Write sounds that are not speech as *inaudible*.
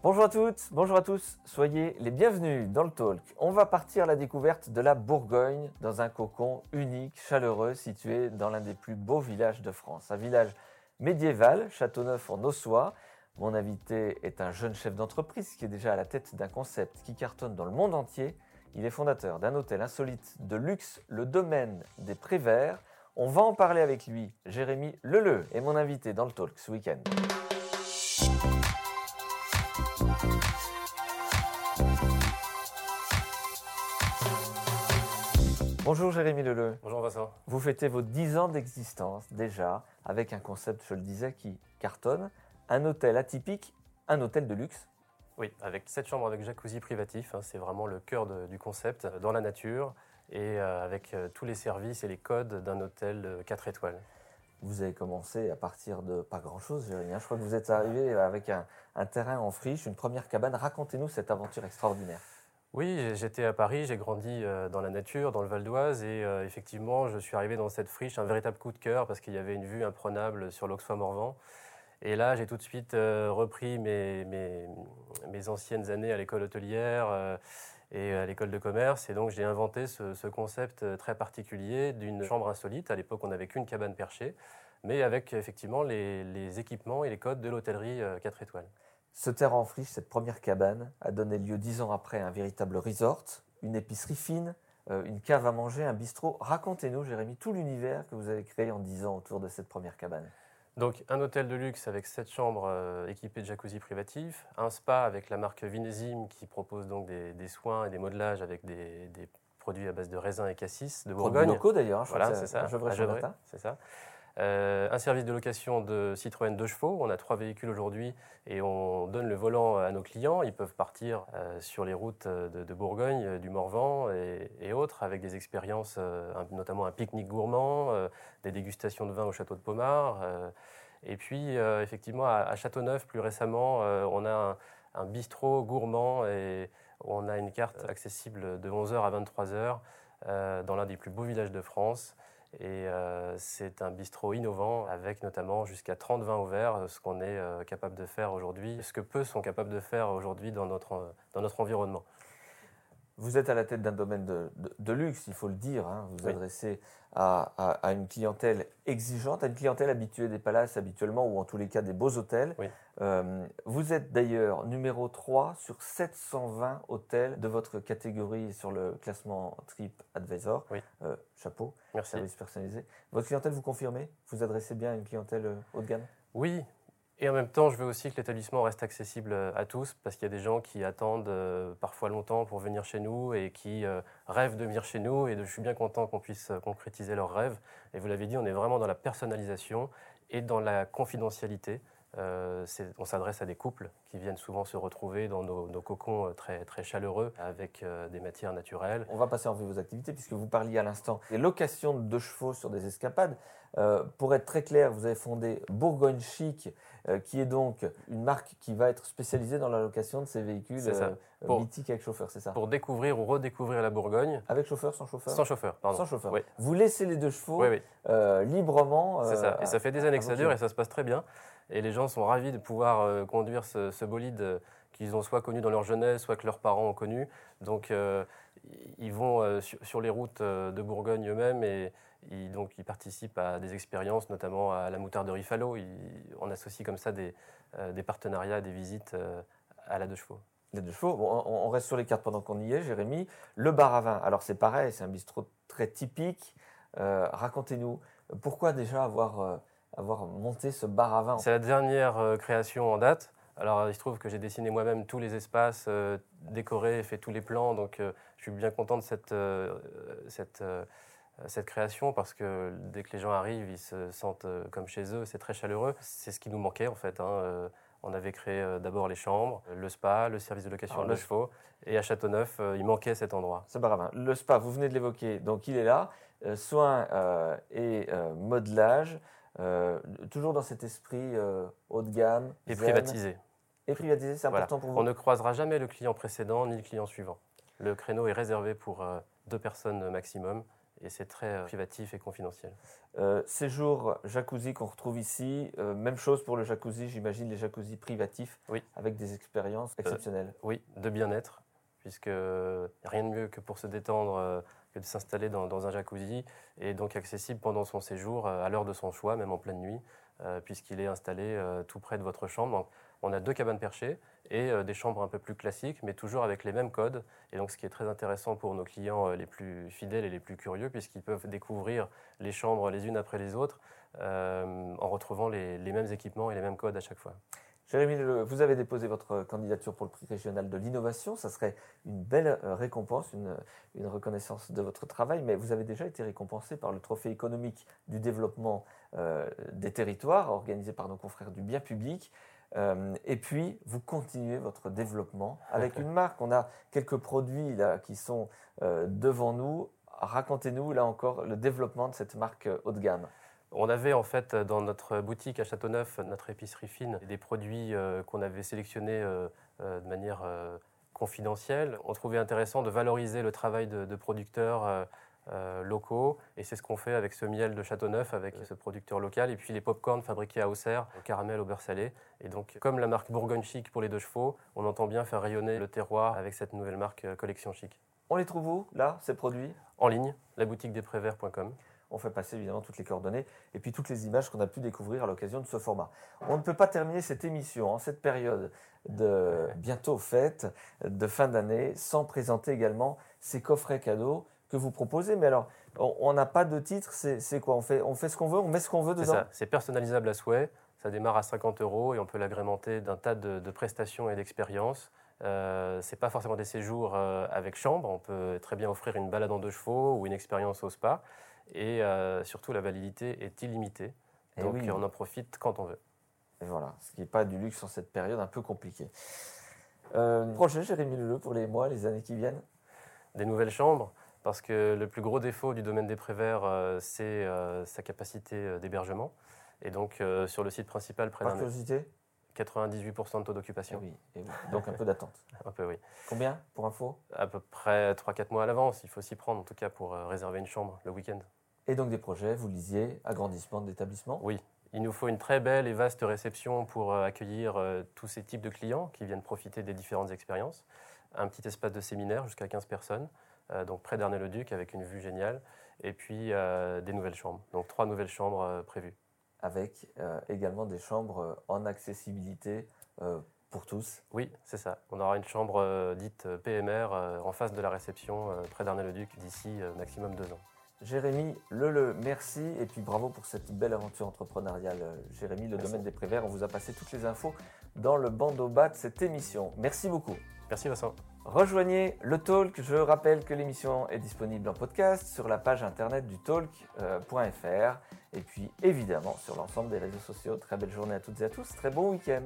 Bonjour à toutes, bonjour à tous, soyez les bienvenus dans le talk. On va partir à la découverte de la Bourgogne dans un cocon unique, chaleureux, situé dans l'un des plus beaux villages de France. Un village médiéval, Châteauneuf en Ossois. Mon invité est un jeune chef d'entreprise qui est déjà à la tête d'un concept qui cartonne dans le monde entier. Il est fondateur d'un hôtel insolite de luxe, le domaine des Préverts. On va en parler avec lui. Jérémy Leleu est mon invité dans le talk ce week-end. Bonjour Jérémy Leleu. Bonjour Vincent. Vous fêtez vos 10 ans d'existence déjà avec un concept, je le disais, qui cartonne. Un hôtel atypique, un hôtel de luxe. Oui, avec cette chambres avec jacuzzi privatif, hein, c'est vraiment le cœur du concept, dans la nature et euh, avec euh, tous les services et les codes d'un hôtel de 4 étoiles. Vous avez commencé à partir de pas grand-chose, Jérémy. Je crois que vous êtes arrivé avec un, un terrain en friche, une première cabane. Racontez-nous cette aventure extraordinaire. Oui, j'étais à Paris, j'ai grandi euh, dans la nature, dans le Val d'Oise, et euh, effectivement, je suis arrivé dans cette friche, un véritable coup de cœur, parce qu'il y avait une vue imprenable sur l'Auxois-Morvan. Et là, j'ai tout de suite euh, repris mes, mes, anciennes années à l'école hôtelière et à l'école de commerce, et donc j'ai inventé ce, concept très particulier d'une chambre insolite. À l'époque, on n'avait qu'une cabane perchée, mais avec effectivement les, les équipements et les codes de l'hôtellerie 4 étoiles. Ce terrain en friche, cette première cabane, a donné lieu dix ans après à un véritable resort, une épicerie fine, euh, une cave à manger, un bistrot. Racontez-nous, Jérémy, tout l'univers que vous avez créé en dix ans autour de cette première cabane. Donc un hôtel de luxe avec sept chambres euh, équipées de jacuzzi privatif, un spa avec la marque Vinesim qui propose donc des, soins et des modelages avec des, produits à base de raisin et cassis de Bourgogne. locaux d'ailleurs, hein, voilà, c'est ça. C'est ça. Euh, un service de location de Citroën deux chevaux. On a trois véhicules aujourd'hui et on donne le volant à nos clients. Ils peuvent partir euh, sur les routes de, Bourgogne, euh, du Morvan et, autres avec des expériences, notamment un pique-nique gourmand, des dégustations de vin au château de Pomard. et puis, effectivement, à, Châteauneuf, plus récemment, on a un, bistrot gourmand et on a une carte accessible de 11h à 23h dans l'un des plus beaux villages de France. Et euh, c'est un bistrot innovant avec notamment jusqu'à 30 vins ouverts, euh, ce qu'on est euh, capable de faire aujourd'hui, ce que peu sont capables de faire aujourd'hui dans notre, dans notre environnement. Vous êtes à la tête d'un domaine de, luxe, il faut le dire. Hein. Vous vous adressez à, une clientèle exigeante, à une clientèle habituée des palaces habituellement, ou en tous les cas des beaux hôtels. Euh, vous êtes d'ailleurs numéro 3 sur 720 hôtels de votre catégorie sur le classement Trip Advisor. Euh, chapeau, Merci. service personnalisé. Votre clientèle, vous confirmez? Vous adressez bien à une clientèle euh, haut de gamme? Oui, et en même temps, je veux aussi que l'établissement reste accessible euh, à tous, parce qu'il y a des gens qui attendent euh, parfois longtemps pour venir chez nous et qui euh, rêvent de venir chez nous. Et je suis bien content qu'on puisse concrétiser leurs rêves. Et vous l'avez dit, on est vraiment dans la personnalisation et dans la confidentialité. Euh, on s'adresse à des couples qui viennent souvent se retrouver dans nos, cocons euh, très, très chaleureux avec euh, des matières naturelles. On va passer en vue vos activités puisque vous parliez à l'instant des locations de deux chevaux sur des escapades. pour être très clair, vous avez fondé Bourgogne Chic, qui est donc une marque qui va être spécialisée dans la location de ces véhicules mythiques avec chauffeur, c'est ça Pour découvrir ou redécouvrir la Bourgogne. Avec chauffeur, sans chauffeur Sans chauffeur, pardon. Sans chauffeur. Oui. Vous laissez les deux chevaux librement. c'est ça. Et ça fait des années que ça dure et ça se passe très bien. Et les gens sont ravis de pouvoir euh, conduire ce, bolide euh, qu'ils ont soit connu dans leur jeunesse, soit que leurs parents ont connu. Donc, euh, ils vont sur, les routes de Bourgogne eux-mêmes et ils, donc, ils participent à des expériences, notamment à la moutarde de Rifalo. on associe comme ça des, des partenariats, des visites à la deux chevaux. On reste sur les cartes pendant qu'on y est, Jérémy. Le bar à vin, alors c'est pareil, c'est un bistrot très typique. Racontez-nous, pourquoi déjà avoir avoir monté ce bar à vin? C'est la dernière euh, création en date. Alors, il se trouve que j'ai dessiné moi-même tous les espaces, euh, décoré, fait tous les plans. Donc, euh, je suis bien content de cette, cette, cette création parce que dès que les gens arrivent, ils se sentent comme chez eux. C'est très chaleureux. C'est ce qui nous manquait en fait. Hein. On avait créé d'abord les chambres, le spa, le service de location de chevaux. Et à Châteauneuf, il manquait cet endroit. C'est bar à vin. Le spa, vous venez de l'évoquer. Donc, il est là. soins et modelage. Euh, toujours dans cet esprit euh, haut de gamme. Et privatisé. Et privatisé, c'est important pour vous On ne croisera jamais le client précédent ni le client suivant. Le créneau est réservé pour euh, deux personnes maximum et c'est très privatif et confidentiel. séjour jacuzzi qu'on retrouve ici, même chose pour le jacuzzi, j'imagine les jacuzzi privatifs oui. avec des expériences exceptionnelles. oui, de bien-être, puisque rien de mieux que pour se détendre que de s'installer dans, un jacuzzi et donc accessible pendant son séjour à l'heure de son choix, même en pleine nuit, puisqu'il est installé tout près de votre chambre on a deux cabanes perchées et euh, des chambres un peu plus classiques, mais toujours avec les mêmes codes. Et donc, ce qui est très intéressant pour nos clients euh, les plus fidèles et les plus curieux, puisqu'ils peuvent découvrir les chambres les unes après les autres euh, en retrouvant les, mêmes équipements et les mêmes codes à chaque fois. Jérémy, vous avez déposé votre candidature pour le prix régional de l'innovation. Ça serait une belle récompense, une, une, reconnaissance de votre travail, mais vous avez déjà été récompensé par le trophée économique du développement des territoires organisé par nos confrères du bien public. Euh, et puis, vous continuez votre développement avec une marque. On a quelques produits là, qui sont euh, devant nous. Racontez-nous, là encore, le développement de cette marque euh, haut de gamme. On avait en fait dans notre boutique à Châteauneuf, notre épicerie fine, des produits qu'on avait sélectionnés de manière confidentielle. On trouvait intéressant de valoriser le travail de, de producteurs euh, locaux. Et c'est ce qu'on fait avec ce miel de Châteauneuf, avec ce producteur local. Et puis les pop-corn fabriqués à Auxerre, au caramel, au beurre salé. Et donc, comme la marque Bourgogne Chic pour les deux chevaux, on entend bien faire rayonner le terroir avec cette nouvelle marque euh, Collection Chic. On les trouve où, là, ces produits? En ligne, la boutique des préverts.com. On fait passer évidemment toutes les coordonnées et puis toutes les images qu'on a pu découvrir à l'occasion de ce format. On ne peut pas terminer cette émission en cette période de bientôt fête, de fin d'année, sans présenter également ces coffrets cadeaux que vous proposez. Mais alors, on n'a pas de titre, c'est quoi? On fait, on fait ce qu'on veut, on met ce qu'on veut dedans C'est personnalisable à souhait. Ça démarre à 50 euros et on peut l'agrémenter d'un tas de, prestations et d'expériences. Euh, c'est pas forcément des séjours euh, avec chambre. On peut très bien offrir une balade en deux chevaux ou une expérience au spa. Et euh, surtout, la validité est illimitée. Eh Donc, on en profite quand on veut. Et voilà, ce qui n'est pas du luxe en cette période un peu compliquée. Euh, projet, Jérémy Leleu, pour les mois, les années qui viennent Des nouvelles chambres? Parce que le plus gros défaut du domaine des Préverts, euh, c'est euh, sa capacité euh, d'hébergement. Et donc, sur le site principal, près Par curiosité 98% de taux d'occupation. Oui, donc un peu d'attente. *laughs* un peu, oui. Combien pour info? À peu près 3-4 mois à l'avance. Il faut s'y prendre, en tout cas, pour réserver une chambre le week-end. Et donc des projets, vous lisiez, agrandissement d'établissement Oui. Il nous faut une très belle et vaste réception pour accueillir tous ces types de clients qui viennent profiter des différentes expériences. Un petit espace de séminaire jusqu'à 15 personnes euh, donc près d'Arnay-le-Duc avec une vue géniale, et puis euh, des nouvelles chambres, donc trois nouvelles chambres euh, prévues. Avec également des chambres en accessibilité pour tous Oui, c'est ça. On aura une chambre dite PMR en face de la réception près d'Arnay-le-Duc d'ici maximum deux ans. Jérémy Lele, merci et puis bravo pour cette belle aventure entrepreneuriale. Jérémy, le domaine des préverts, on vous a passé toutes les infos dans le bandeau bas de cette émission. Merci beaucoup. Merci Vincent. Rejoignez le Talk. Je rappelle que l'émission est disponible en podcast sur la page internet du talk.fr et puis évidemment sur l'ensemble des réseaux sociaux. Très belle journée à toutes et à tous. Très bon week-end.